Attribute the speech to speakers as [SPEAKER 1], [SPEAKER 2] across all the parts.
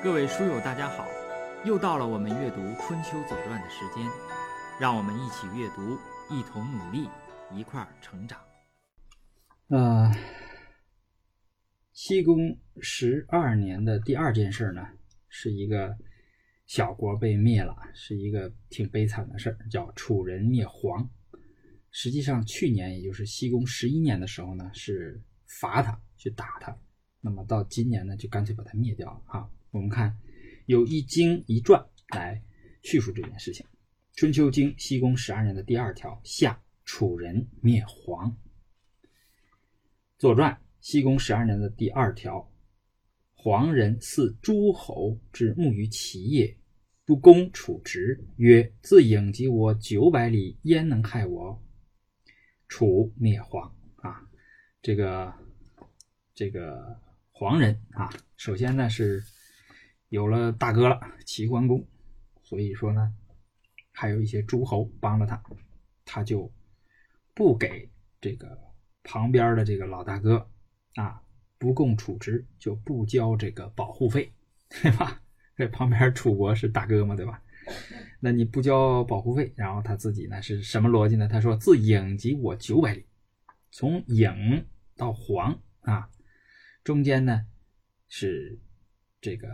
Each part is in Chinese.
[SPEAKER 1] 各位书友，大家好！又到了我们阅读《春秋左传》的时间，让我们一起阅读，一同努力，一块儿成长。
[SPEAKER 2] 呃，西宫十二年的第二件事呢，是一个小国被灭了，是一个挺悲惨的事儿，叫楚人灭黄。实际上，去年也就是西宫十一年的时候呢，是罚他去打他。那么到今年呢，就干脆把他灭掉了哈。我们看有一经一传来叙述这件事情，《春秋经》西宫十二年的第二条下，楚人灭黄。《左传》西宫十二年的第二条，黄人似诸侯之牧于其业，不攻楚直，曰：“自颍及我九百里，焉能害我？”楚灭黄啊，这个这个黄人啊，首先呢是有了大哥了齐桓公，所以说呢，还有一些诸侯帮了他，他就不给这个旁边的这个老大哥啊不供楚职，就不交这个保护费，对吧？这旁边楚国是大哥嘛，对吧？那你不交保护费，然后他自己呢是什么逻辑呢？他说自郢及我九百里，从郢到黄啊，中间呢是这个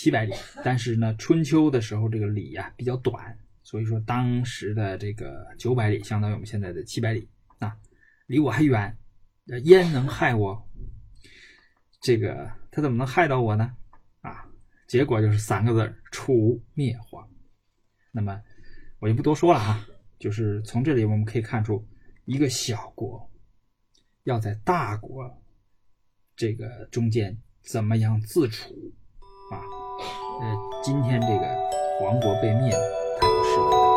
[SPEAKER 2] 七百里，但是呢春秋的时候这个里呀比较短，所以说当时的这个九百里相当于我们现在的七百里啊，离我还远，焉能害我？这个他怎么能害到我呢？啊，结果就是三个字：楚灭黄。那么我就不多说了哈，就是从这里我们可以看出，一个小国要在大国这个中间怎么样自处啊？呃今天这个王国被灭它不是